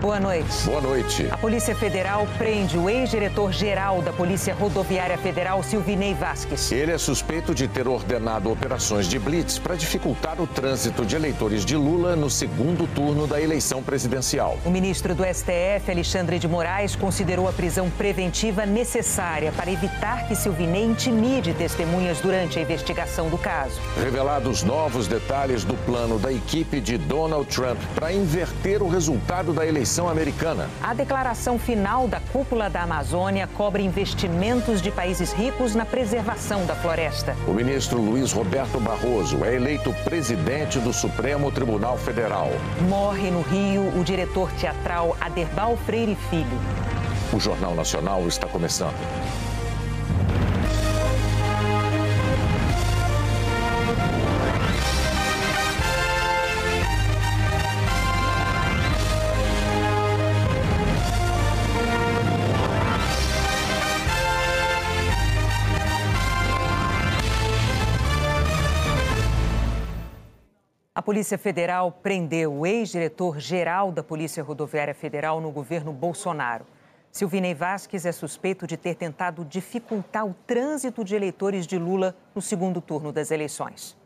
Boa noite. Boa noite. A Polícia Federal prende o ex-diretor-geral da Polícia Rodoviária Federal, Silvinei Vasques. Ele é suspeito de ter ordenado operações de blitz para dificultar o trânsito de eleitores de Lula no segundo turno da eleição presidencial. O ministro do STF, Alexandre de Moraes, considerou a prisão preventiva necessária para evitar que Silvinei intimide testemunhas durante a investigação do caso. Revelados novos detalhes do plano da equipe de Donald Trump para inverter o resultado da eleição eleição americana. A declaração final da cúpula da Amazônia cobre investimentos de países ricos na preservação da floresta. O ministro Luiz Roberto Barroso é eleito presidente do Supremo Tribunal Federal. Morre no Rio o diretor teatral Aderbal Freire Filho. O Jornal Nacional está começando. Polícia Federal prendeu o ex-diretor-geral da Polícia Rodoviária Federal no governo Bolsonaro. Silvinei Vasques é suspeito de ter tentado dificultar o trânsito de eleitores de Lula no segundo turno das eleições.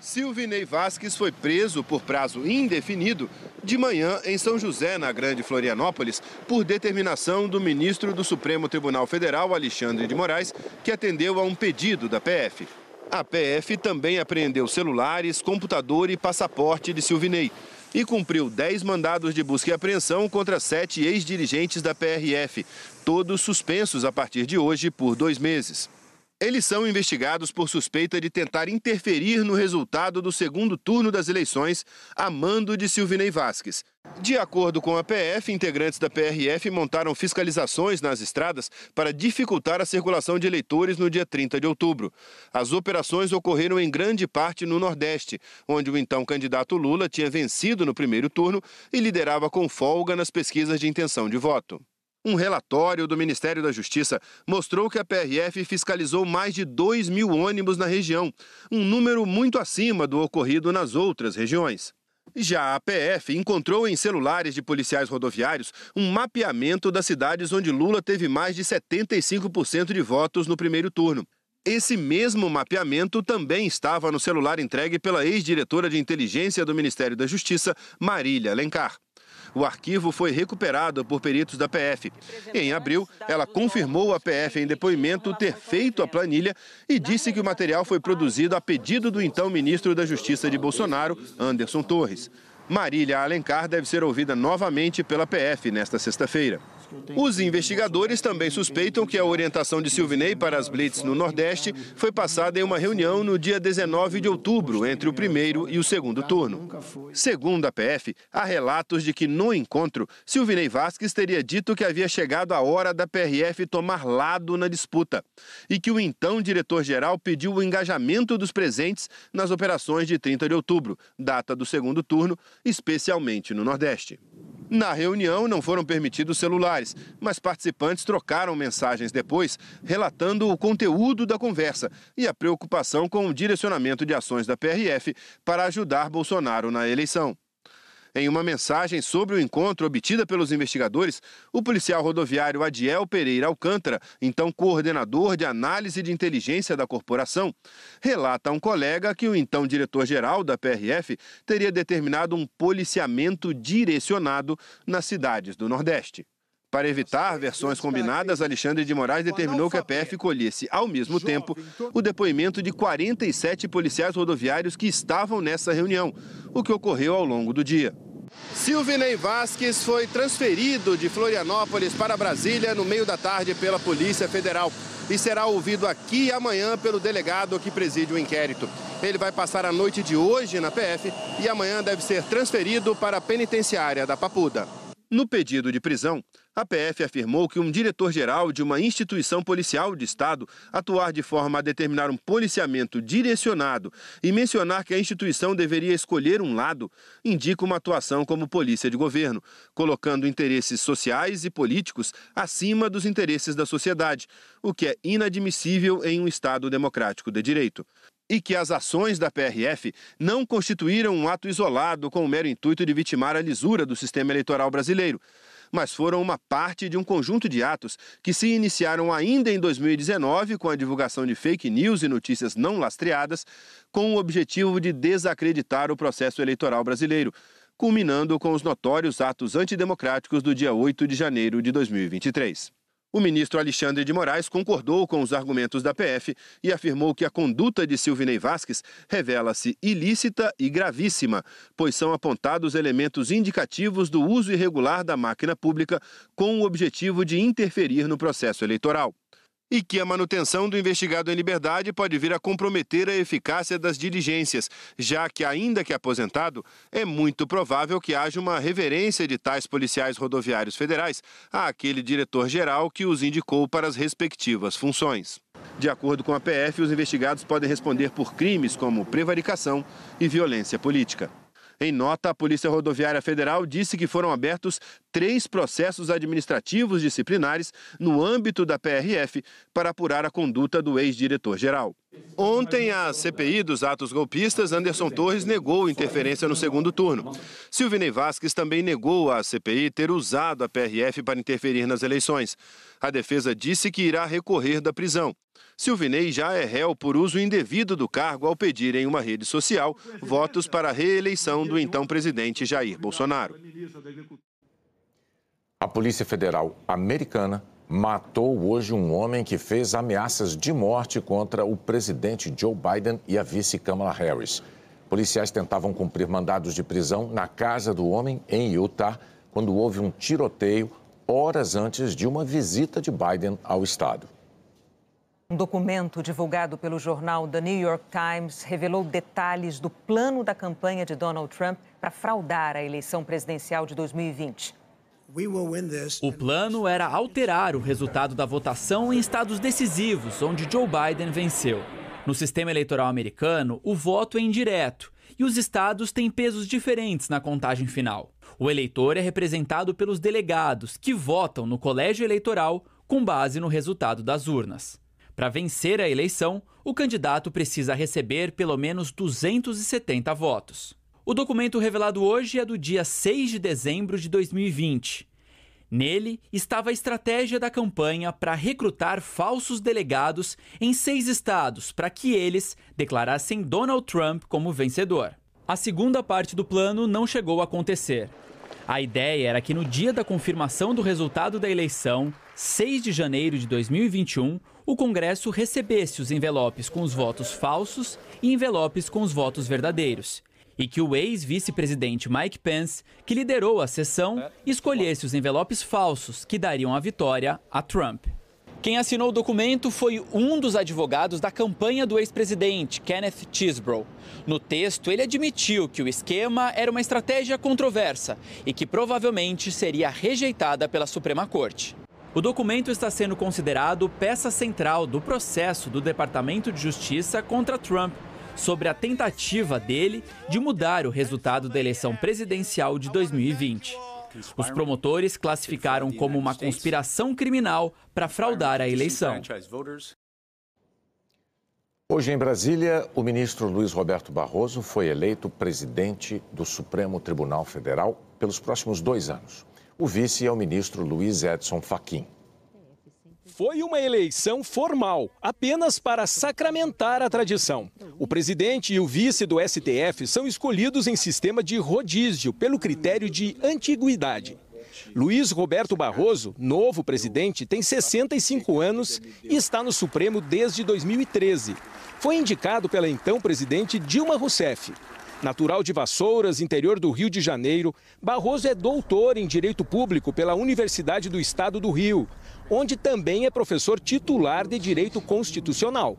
Silvinei Vasques foi preso por prazo indefinido de manhã em São José, na Grande Florianópolis, por determinação do ministro do Supremo Tribunal Federal, Alexandre de Moraes, que atendeu a um pedido da PF. A PF também apreendeu celulares, computador e passaporte de Silvinei e cumpriu 10 mandados de busca e apreensão contra sete ex-dirigentes da PRF, todos suspensos a partir de hoje por dois meses. Eles são investigados por suspeita de tentar interferir no resultado do segundo turno das eleições a mando de Silvinei Vasques. De acordo com a PF, integrantes da PRF montaram fiscalizações nas estradas para dificultar a circulação de eleitores no dia 30 de outubro. As operações ocorreram em grande parte no Nordeste, onde o então candidato Lula tinha vencido no primeiro turno e liderava com folga nas pesquisas de intenção de voto. Um relatório do Ministério da Justiça mostrou que a PRF fiscalizou mais de 2 mil ônibus na região, um número muito acima do ocorrido nas outras regiões. Já a PF encontrou em celulares de policiais rodoviários um mapeamento das cidades onde Lula teve mais de 75% de votos no primeiro turno. Esse mesmo mapeamento também estava no celular entregue pela ex-diretora de inteligência do Ministério da Justiça, Marília Alencar. O arquivo foi recuperado por peritos da PF. Em abril, ela confirmou à PF em depoimento ter feito a planilha e disse que o material foi produzido a pedido do então ministro da Justiça de Bolsonaro, Anderson Torres. Marília Alencar deve ser ouvida novamente pela PF nesta sexta-feira. Os investigadores também suspeitam que a orientação de Silvinei para as blitz no Nordeste foi passada em uma reunião no dia 19 de outubro, entre o primeiro e o segundo turno. Segundo a PF, há relatos de que no encontro, Silvinei Vasques teria dito que havia chegado a hora da PRF tomar lado na disputa e que o então diretor-geral pediu o engajamento dos presentes nas operações de 30 de outubro, data do segundo turno, especialmente no Nordeste. Na reunião não foram permitidos celulares, mas participantes trocaram mensagens depois, relatando o conteúdo da conversa e a preocupação com o direcionamento de ações da PRF para ajudar Bolsonaro na eleição. Em uma mensagem sobre o encontro obtida pelos investigadores, o policial rodoviário Adiel Pereira Alcântara, então coordenador de análise de inteligência da corporação, relata a um colega que o então diretor-geral da PRF teria determinado um policiamento direcionado nas cidades do Nordeste. Para evitar versões combinadas, Alexandre de Moraes determinou que a PF colhesse, ao mesmo tempo, o depoimento de 47 policiais rodoviários que estavam nessa reunião, o que ocorreu ao longo do dia. Silvinei Vasques foi transferido de Florianópolis para Brasília no meio da tarde pela Polícia Federal e será ouvido aqui amanhã pelo delegado que preside o inquérito. Ele vai passar a noite de hoje na PF e amanhã deve ser transferido para a penitenciária da Papuda. No pedido de prisão, a PF afirmou que um diretor-geral de uma instituição policial de Estado atuar de forma a determinar um policiamento direcionado e mencionar que a instituição deveria escolher um lado indica uma atuação como polícia de governo, colocando interesses sociais e políticos acima dos interesses da sociedade, o que é inadmissível em um Estado democrático de direito. E que as ações da PRF não constituíram um ato isolado com o mero intuito de vitimar a lisura do sistema eleitoral brasileiro, mas foram uma parte de um conjunto de atos que se iniciaram ainda em 2019 com a divulgação de fake news e notícias não lastreadas, com o objetivo de desacreditar o processo eleitoral brasileiro, culminando com os notórios atos antidemocráticos do dia 8 de janeiro de 2023. O ministro Alexandre de Moraes concordou com os argumentos da PF e afirmou que a conduta de Silvinei Vasques revela-se ilícita e gravíssima, pois são apontados elementos indicativos do uso irregular da máquina pública com o objetivo de interferir no processo eleitoral e que a manutenção do investigado em liberdade pode vir a comprometer a eficácia das diligências, já que, ainda que aposentado, é muito provável que haja uma reverência de tais policiais rodoviários federais àquele diretor-geral que os indicou para as respectivas funções. De acordo com a PF, os investigados podem responder por crimes como prevaricação e violência política. Em nota, a Polícia Rodoviária Federal disse que foram abertos três processos administrativos disciplinares no âmbito da PRF para apurar a conduta do ex-diretor-geral. Ontem, a CPI dos atos golpistas, Anderson Torres negou interferência no segundo turno. Silvinei Vasques também negou à CPI ter usado a PRF para interferir nas eleições. A defesa disse que irá recorrer da prisão. Silvinei já é réu por uso indevido do cargo ao pedir em uma rede social votos para a reeleição do então presidente Jair Bolsonaro. A Polícia Federal Americana matou hoje um homem que fez ameaças de morte contra o presidente Joe Biden e a vice Kamala Harris. Policiais tentavam cumprir mandados de prisão na casa do homem em Utah quando houve um tiroteio horas antes de uma visita de Biden ao estado. Um documento divulgado pelo jornal The New York Times revelou detalhes do plano da campanha de Donald Trump para fraudar a eleição presidencial de 2020. O plano era alterar o resultado da votação em estados decisivos, onde Joe Biden venceu. No sistema eleitoral americano, o voto é indireto e os estados têm pesos diferentes na contagem final. O eleitor é representado pelos delegados, que votam no colégio eleitoral com base no resultado das urnas. Para vencer a eleição, o candidato precisa receber pelo menos 270 votos. O documento revelado hoje é do dia 6 de dezembro de 2020. Nele estava a estratégia da campanha para recrutar falsos delegados em seis estados para que eles declarassem Donald Trump como vencedor. A segunda parte do plano não chegou a acontecer. A ideia era que no dia da confirmação do resultado da eleição, 6 de janeiro de 2021, o Congresso recebesse os envelopes com os votos falsos e envelopes com os votos verdadeiros. E que o ex-vice-presidente Mike Pence, que liderou a sessão, escolhesse os envelopes falsos que dariam a vitória a Trump. Quem assinou o documento foi um dos advogados da campanha do ex-presidente, Kenneth Chesebrough. No texto, ele admitiu que o esquema era uma estratégia controversa e que provavelmente seria rejeitada pela Suprema Corte. O documento está sendo considerado peça central do processo do Departamento de Justiça contra Trump sobre a tentativa dele de mudar o resultado da eleição presidencial de 2020. Os promotores classificaram como uma conspiração criminal para fraudar a eleição. Hoje em Brasília, o ministro Luiz Roberto Barroso foi eleito presidente do Supremo Tribunal Federal pelos próximos dois anos. O vice é o ministro Luiz Edson Fachin. Foi uma eleição formal, apenas para sacramentar a tradição. O presidente e o vice do STF são escolhidos em sistema de rodízio, pelo critério de antiguidade. Luiz Roberto Barroso, novo presidente, tem 65 anos e está no Supremo desde 2013. Foi indicado pela então presidente Dilma Rousseff. Natural de Vassouras, interior do Rio de Janeiro, Barroso é doutor em Direito Público pela Universidade do Estado do Rio, onde também é professor titular de Direito Constitucional.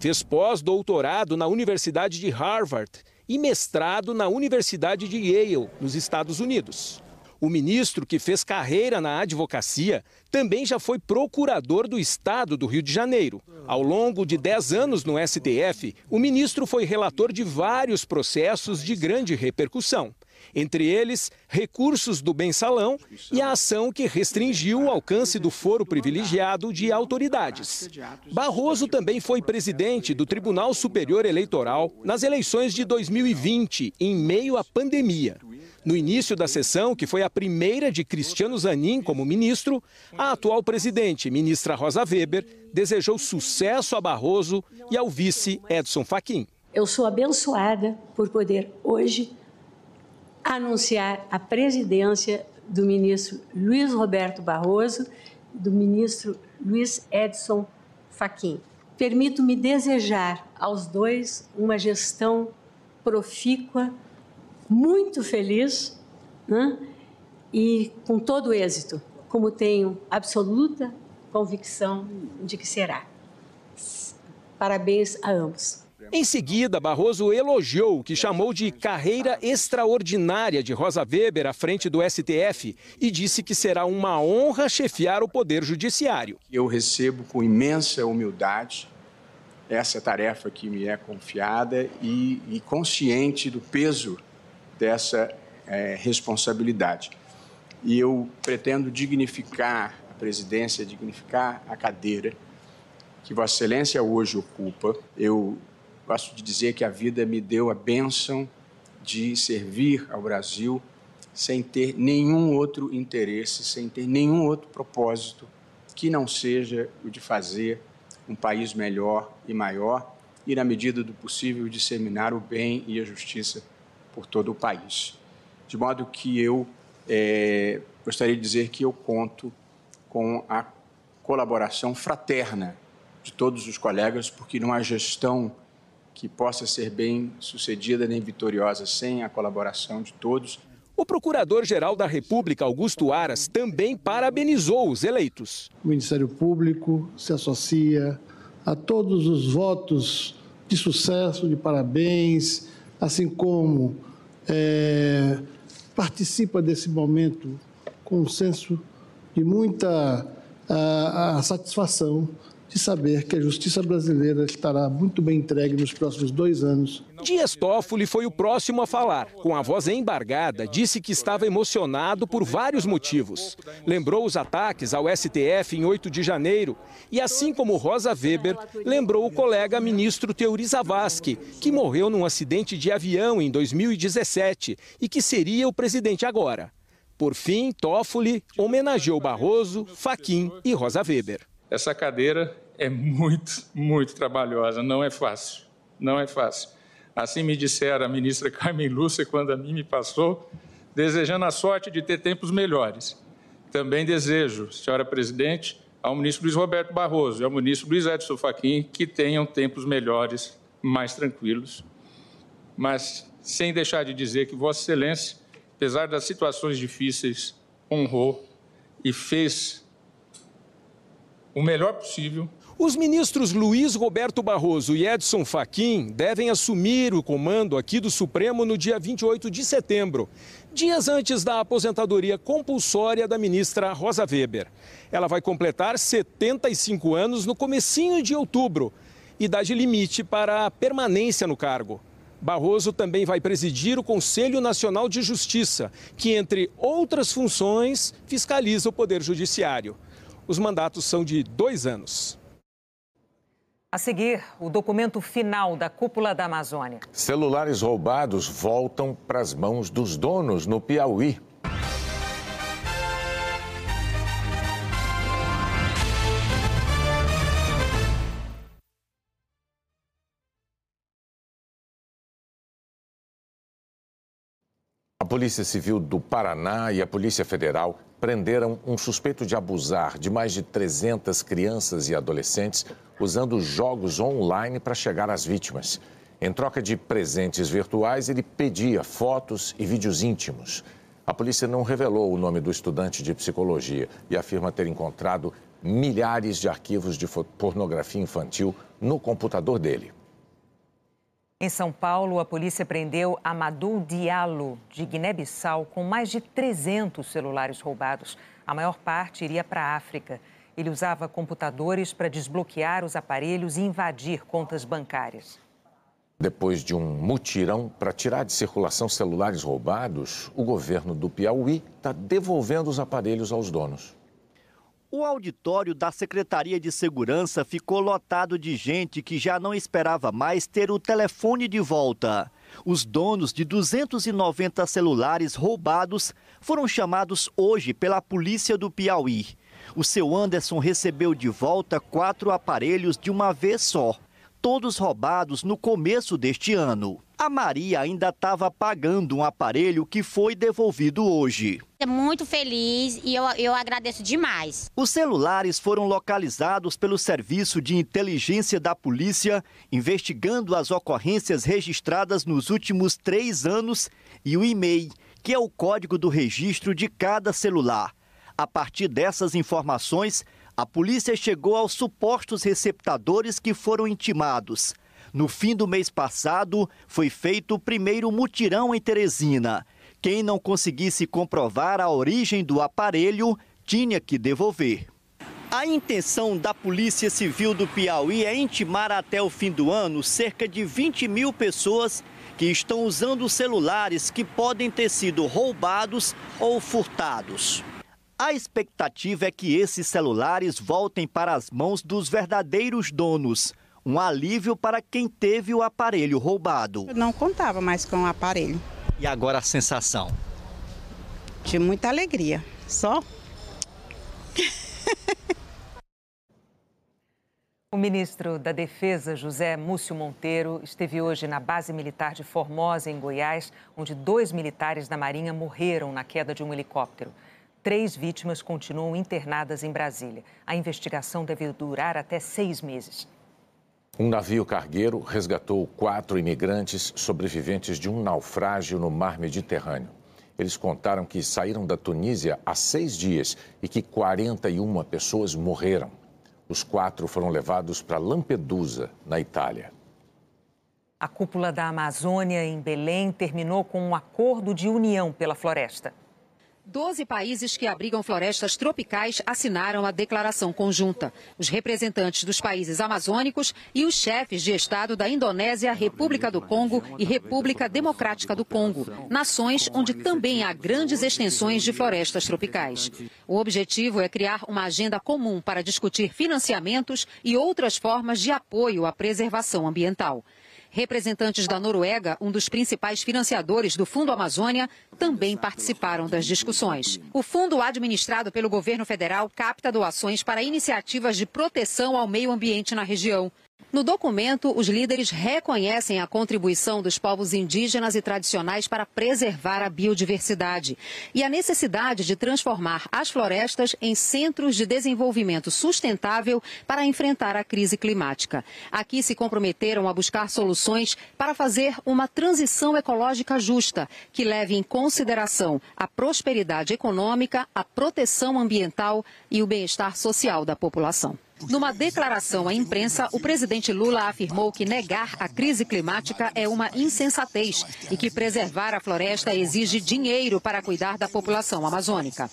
Fez pós-doutorado na Universidade de Harvard e mestrado na Universidade de Yale, nos Estados Unidos. O ministro, que fez carreira na advocacia, também já foi procurador do Estado do Rio de Janeiro. Ao longo de 10 anos no STF, o ministro foi relator de vários processos de grande repercussão. Entre eles, recursos do mensalão e a ação que restringiu o alcance do foro privilegiado de autoridades. Barroso também foi presidente do Tribunal Superior Eleitoral nas eleições de 2020, em meio à pandemia. No início da sessão, que foi a primeira de Cristiano Zanin como ministro, a atual presidente, ministra Rosa Weber, desejou sucesso a Barroso e ao vice Edson Fachin. Eu sou abençoada por poder hoje anunciar a presidência do ministro Luiz Roberto Barroso do ministro Luiz Edson Fachin. Permito-me desejar aos dois uma gestão profícua muito feliz né? e com todo êxito, como tenho absoluta convicção de que será. Parabéns a ambos. Em seguida, Barroso elogiou o que chamou de carreira extraordinária de Rosa Weber à frente do STF e disse que será uma honra chefiar o Poder Judiciário. Eu recebo com imensa humildade essa tarefa que me é confiada e, e consciente do peso dessa é, responsabilidade. E eu pretendo dignificar a presidência, dignificar a cadeira que Vossa Excelência hoje ocupa. Eu gosto de dizer que a vida me deu a bênção de servir ao Brasil sem ter nenhum outro interesse, sem ter nenhum outro propósito que não seja o de fazer um país melhor e maior e, na medida do possível, disseminar o bem e a justiça por todo o país. De modo que eu é, gostaria de dizer que eu conto com a colaboração fraterna de todos os colegas, porque há gestão que possa ser bem sucedida nem vitoriosa sem a colaboração de todos. O Procurador-Geral da República, Augusto Aras, também parabenizou os eleitos. O Ministério Público se associa a todos os votos de sucesso, de parabéns, assim como é, participa desse momento com um senso de muita a, a satisfação de saber que a justiça brasileira estará muito bem entregue nos próximos dois anos. Dias Toffoli foi o próximo a falar. Com a voz embargada, disse que estava emocionado por vários motivos. Lembrou os ataques ao STF em 8 de janeiro e, assim como Rosa Weber, lembrou o colega ministro Teori Zavascki, que morreu num acidente de avião em 2017 e que seria o presidente agora. Por fim, Toffoli homenageou Barroso, Faquim e Rosa Weber. Essa cadeira é muito, muito trabalhosa, não é fácil, não é fácil. Assim me dissera a ministra Carmen Lúcia quando a mim me passou, desejando a sorte de ter tempos melhores. Também desejo, senhora presidente, ao ministro Luiz Roberto Barroso e ao ministro Luiz Edson Fachin que tenham tempos melhores, mais tranquilos. Mas sem deixar de dizer que Vossa Excelência, apesar das situações difíceis, honrou e fez o melhor possível os ministros Luiz Roberto Barroso e Edson Fachin devem assumir o comando aqui do Supremo no dia 28 de setembro, dias antes da aposentadoria compulsória da ministra Rosa Weber. Ela vai completar 75 anos no comecinho de outubro, idade limite para a permanência no cargo. Barroso também vai presidir o Conselho Nacional de Justiça, que, entre outras funções, fiscaliza o Poder Judiciário. Os mandatos são de dois anos. A seguir, o documento final da cúpula da Amazônia. Celulares roubados voltam para as mãos dos donos no Piauí. A Polícia Civil do Paraná e a Polícia Federal prenderam um suspeito de abusar de mais de 300 crianças e adolescentes usando jogos online para chegar às vítimas. Em troca de presentes virtuais, ele pedia fotos e vídeos íntimos. A polícia não revelou o nome do estudante de psicologia e afirma ter encontrado milhares de arquivos de pornografia infantil no computador dele. Em São Paulo, a polícia prendeu Amadou Diallo, de Guiné-Bissau, com mais de 300 celulares roubados. A maior parte iria para a África. Ele usava computadores para desbloquear os aparelhos e invadir contas bancárias. Depois de um mutirão para tirar de circulação celulares roubados, o governo do Piauí está devolvendo os aparelhos aos donos. O auditório da Secretaria de Segurança ficou lotado de gente que já não esperava mais ter o telefone de volta. Os donos de 290 celulares roubados foram chamados hoje pela polícia do Piauí. O seu Anderson recebeu de volta quatro aparelhos de uma vez só todos roubados no começo deste ano. A Maria ainda estava pagando um aparelho que foi devolvido hoje. É muito feliz e eu, eu agradeço demais. Os celulares foram localizados pelo Serviço de Inteligência da Polícia, investigando as ocorrências registradas nos últimos três anos, e o e-mail, que é o código do registro de cada celular. A partir dessas informações, a polícia chegou aos supostos receptadores que foram intimados. No fim do mês passado, foi feito o primeiro mutirão em Teresina. Quem não conseguisse comprovar a origem do aparelho tinha que devolver. A intenção da Polícia Civil do Piauí é intimar até o fim do ano cerca de 20 mil pessoas que estão usando celulares que podem ter sido roubados ou furtados. A expectativa é que esses celulares voltem para as mãos dos verdadeiros donos. Um alívio para quem teve o aparelho roubado. Eu não contava mais com o aparelho. E agora a sensação? De muita alegria. Só. O ministro da Defesa, José Múcio Monteiro, esteve hoje na base militar de Formosa, em Goiás, onde dois militares da Marinha morreram na queda de um helicóptero. Três vítimas continuam internadas em Brasília. A investigação deve durar até seis meses. Um navio cargueiro resgatou quatro imigrantes sobreviventes de um naufrágio no mar Mediterrâneo. Eles contaram que saíram da Tunísia há seis dias e que 41 pessoas morreram. Os quatro foram levados para Lampedusa, na Itália. A cúpula da Amazônia, em Belém, terminou com um acordo de união pela floresta. Doze países que abrigam florestas tropicais assinaram a declaração conjunta. Os representantes dos países amazônicos e os chefes de Estado da Indonésia, República do Congo e República Democrática do Congo, nações onde também há grandes extensões de florestas tropicais. O objetivo é criar uma agenda comum para discutir financiamentos e outras formas de apoio à preservação ambiental. Representantes da Noruega, um dos principais financiadores do Fundo Amazônia, também participaram das discussões. O fundo administrado pelo governo federal capta doações para iniciativas de proteção ao meio ambiente na região. No documento, os líderes reconhecem a contribuição dos povos indígenas e tradicionais para preservar a biodiversidade e a necessidade de transformar as florestas em centros de desenvolvimento sustentável para enfrentar a crise climática. Aqui se comprometeram a buscar soluções para fazer uma transição ecológica justa, que leve em consideração a prosperidade econômica, a proteção ambiental e o bem-estar social da população. Numa declaração à imprensa, o presidente Lula afirmou que negar a crise climática é uma insensatez e que preservar a floresta exige dinheiro para cuidar da população amazônica.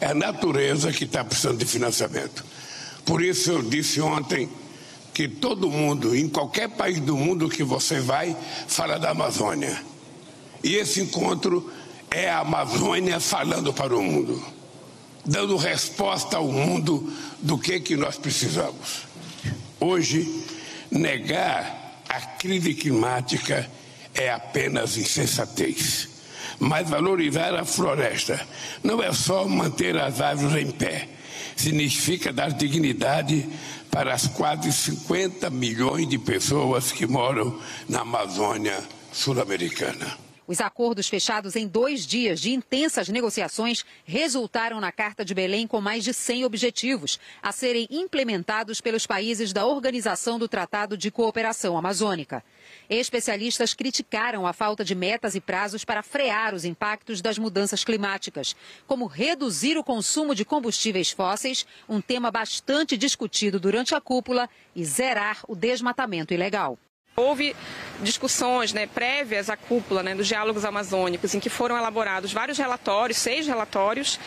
É a natureza que está precisando de financiamento. Por isso eu disse ontem que todo mundo, em qualquer país do mundo que você vai, fala da Amazônia. E esse encontro é a Amazônia falando para o mundo dando resposta ao mundo do que, que nós precisamos. Hoje, negar a crise climática é apenas insensatez. Mas valorizar a floresta não é só manter as árvores em pé, significa dar dignidade para as quase 50 milhões de pessoas que moram na Amazônia sul-americana. Os acordos fechados em dois dias de intensas negociações resultaram na Carta de Belém com mais de 100 objetivos a serem implementados pelos países da Organização do Tratado de Cooperação Amazônica. Especialistas criticaram a falta de metas e prazos para frear os impactos das mudanças climáticas, como reduzir o consumo de combustíveis fósseis, um tema bastante discutido durante a cúpula, e zerar o desmatamento ilegal. Houve discussões né, prévias à cúpula né, dos diálogos amazônicos, em que foram elaborados vários relatórios, seis relatórios,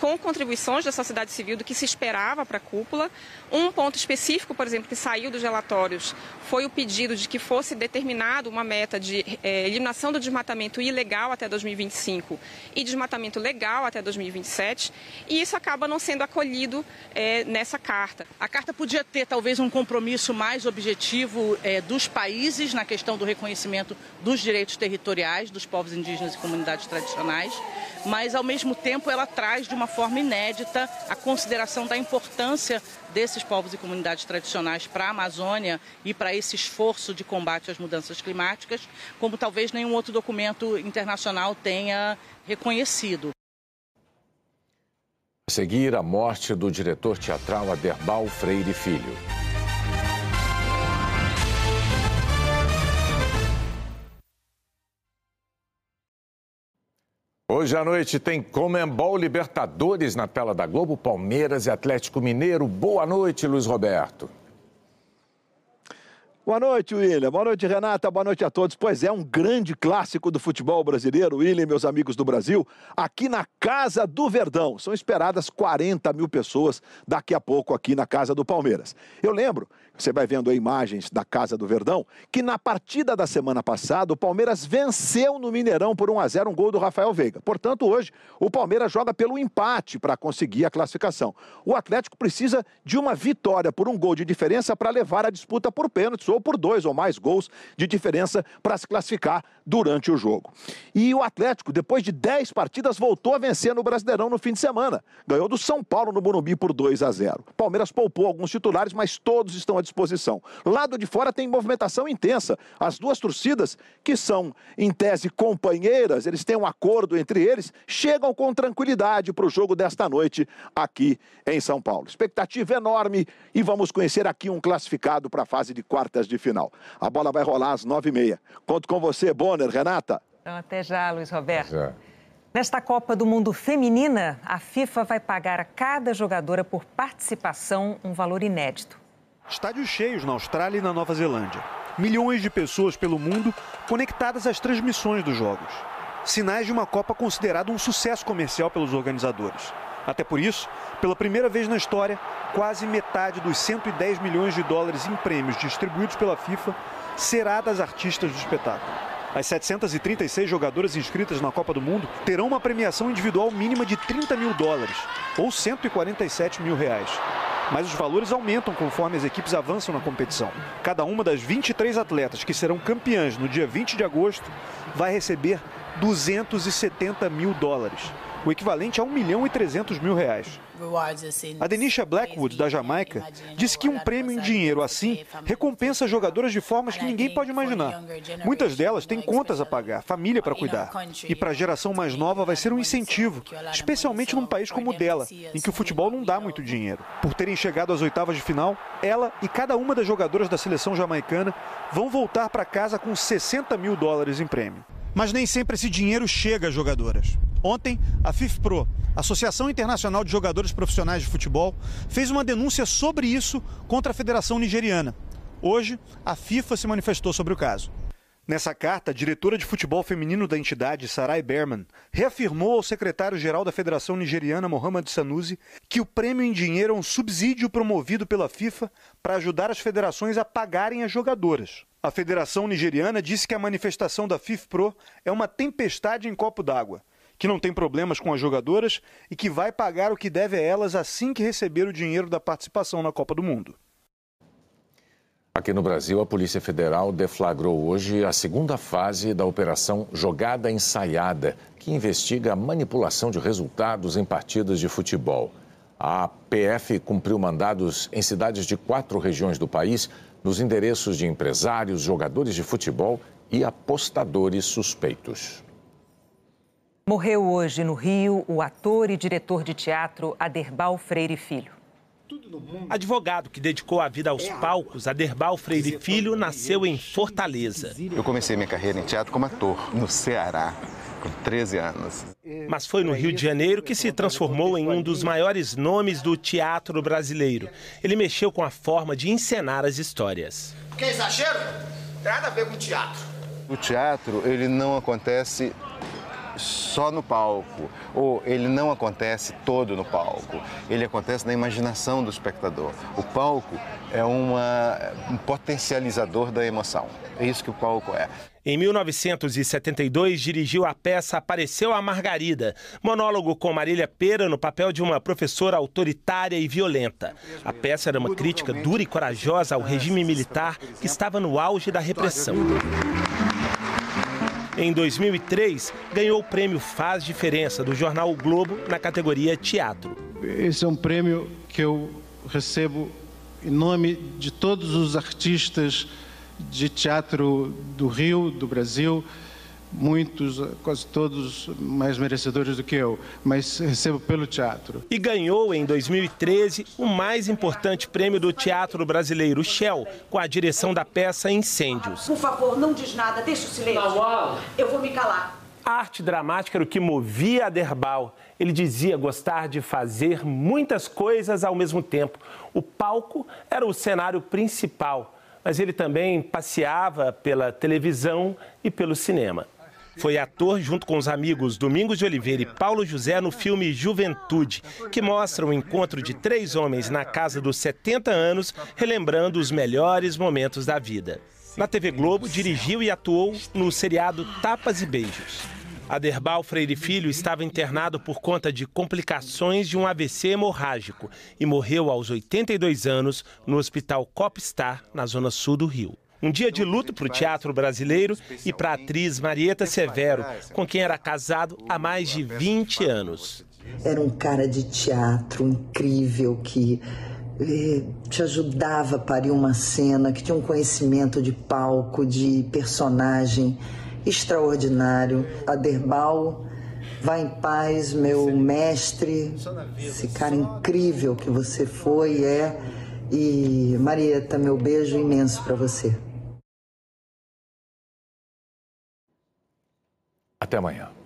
com contribuições da sociedade civil do que se esperava para a cúpula. Um ponto específico, por exemplo, que saiu dos relatórios foi o pedido de que fosse determinado uma meta de é, eliminação do desmatamento ilegal até 2025 e desmatamento legal até 2027, e isso acaba não sendo acolhido é, nessa carta. A carta podia ter talvez um compromisso mais objetivo é, dos países na questão do reconhecimento dos direitos territoriais dos povos indígenas e comunidades tradicionais, mas ao mesmo tempo ela traz de uma forma inédita a consideração da importância desses povos e comunidades tradicionais para a Amazônia e para esse esforço de combate às mudanças climáticas, como talvez nenhum outro documento internacional tenha reconhecido. A seguir, a morte do diretor teatral Aderbal Freire Filho. Hoje à noite tem Comembol Libertadores na tela da Globo, Palmeiras e Atlético Mineiro. Boa noite, Luiz Roberto. Boa noite, William. Boa noite, Renata. Boa noite a todos. Pois é, um grande clássico do futebol brasileiro, William, meus amigos do Brasil, aqui na Casa do Verdão. São esperadas 40 mil pessoas daqui a pouco aqui na Casa do Palmeiras. Eu lembro você vai vendo aí imagens da Casa do Verdão, que na partida da semana passada o Palmeiras venceu no Mineirão por 1 a 0 um gol do Rafael Veiga. Portanto, hoje o Palmeiras joga pelo empate para conseguir a classificação. O Atlético precisa de uma vitória por um gol de diferença para levar a disputa por pênaltis ou por dois ou mais gols de diferença para se classificar durante o jogo. E o Atlético, depois de 10 partidas, voltou a vencer no Brasileirão no fim de semana. Ganhou do São Paulo no Morumbi por 2 a 0. Palmeiras poupou alguns titulares, mas todos estão à disposição. Lado de fora tem movimentação intensa. As duas torcidas, que são em tese companheiras, eles têm um acordo entre eles, chegam com tranquilidade para o jogo desta noite aqui em São Paulo. Expectativa enorme e vamos conhecer aqui um classificado para a fase de quartas de final. A bola vai rolar às nove e meia. Conto com você, Bonner, Renata. Então, até já, Luiz Roberto. Já. Nesta Copa do Mundo Feminina, a FIFA vai pagar a cada jogadora por participação um valor inédito. Estádios cheios na Austrália e na Nova Zelândia. Milhões de pessoas pelo mundo conectadas às transmissões dos jogos. Sinais de uma Copa considerada um sucesso comercial pelos organizadores. Até por isso, pela primeira vez na história, quase metade dos 110 milhões de dólares em prêmios distribuídos pela FIFA será das artistas do espetáculo. As 736 jogadoras inscritas na Copa do Mundo terão uma premiação individual mínima de 30 mil dólares, ou 147 mil reais mas os valores aumentam conforme as equipes avançam na competição. Cada uma das 23 atletas que serão campeãs no dia 20 de agosto vai receber 270 mil dólares, o equivalente a 1 milhão e 300 mil reais. A Denisha Blackwood, da Jamaica, disse que um prêmio em dinheiro assim recompensa jogadoras de formas que ninguém pode imaginar. Muitas delas têm contas a pagar, família para cuidar. E para a geração mais nova vai ser um incentivo, especialmente num país como o dela, em que o futebol não dá muito dinheiro. Por terem chegado às oitavas de final, ela e cada uma das jogadoras da seleção jamaicana vão voltar para casa com 60 mil dólares em prêmio. Mas nem sempre esse dinheiro chega às jogadoras. Ontem, a FIFPRO, Associação Internacional de Jogadores Profissionais de Futebol, fez uma denúncia sobre isso contra a Federação Nigeriana. Hoje, a FIFA se manifestou sobre o caso. Nessa carta, a diretora de futebol feminino da entidade, Sarai Berman, reafirmou ao secretário-geral da Federação Nigeriana, Mohamed Sanusi, que o prêmio em dinheiro é um subsídio promovido pela FIFA para ajudar as federações a pagarem as jogadoras. A Federação Nigeriana disse que a manifestação da FIFPRO é uma tempestade em copo d'água que não tem problemas com as jogadoras e que vai pagar o que deve a elas assim que receber o dinheiro da participação na Copa do Mundo. Aqui no Brasil, a Polícia Federal deflagrou hoje a segunda fase da Operação Jogada Ensaiada, que investiga a manipulação de resultados em partidas de futebol. A PF cumpriu mandados em cidades de quatro regiões do país, nos endereços de empresários, jogadores de futebol e apostadores suspeitos. Morreu hoje no Rio o ator e diretor de teatro Aderbal Freire Filho. Advogado que dedicou a vida aos palcos, Aderbal Freire Filho nasceu em Fortaleza. Eu comecei minha carreira em teatro como ator no Ceará, com 13 anos. Mas foi no Rio de Janeiro que se transformou em um dos maiores nomes do teatro brasileiro. Ele mexeu com a forma de encenar as histórias. Que exagero! nada a ver com teatro. O teatro, ele não acontece só no palco, ou ele não acontece todo no palco, ele acontece na imaginação do espectador. O palco é uma, um potencializador da emoção. É isso que o palco é. Em 1972, dirigiu a peça Apareceu a Margarida, monólogo com Marília Pera no papel de uma professora autoritária e violenta. A peça era uma crítica dura e corajosa ao regime militar que estava no auge da repressão. Em 2003, ganhou o prêmio Faz Diferença do jornal o Globo na categoria Teatro. Esse é um prêmio que eu recebo em nome de todos os artistas de teatro do Rio, do Brasil, muitos, quase todos mais merecedores do que eu, mas recebo pelo teatro. E ganhou em 2013 o mais importante prêmio do teatro brasileiro, Shell, com a direção da peça Incêndios. Por favor, não diz nada, deixa o silêncio. Eu vou me calar. A arte dramática era o que movia Aderbal. Ele dizia gostar de fazer muitas coisas ao mesmo tempo. O palco era o cenário principal mas ele também passeava pela televisão e pelo cinema. Foi ator junto com os amigos Domingos de Oliveira e Paulo José no filme Juventude, que mostra o encontro de três homens na casa dos 70 anos, relembrando os melhores momentos da vida. Na TV Globo, dirigiu e atuou no seriado Tapas e Beijos. Aderbal Freire Filho estava internado por conta de complicações de um AVC hemorrágico e morreu aos 82 anos no Hospital Copstar, na zona sul do Rio. Um dia de luto para o teatro brasileiro e para a atriz Marieta Severo, com quem era casado há mais de 20 anos. Era um cara de teatro incrível que eh, te ajudava a parir uma cena, que tinha um conhecimento de palco, de personagem extraordinário. Aderbal, vá em paz, meu mestre, esse cara incrível que você foi e é. E Marieta, meu beijo imenso para você. Até amanhã.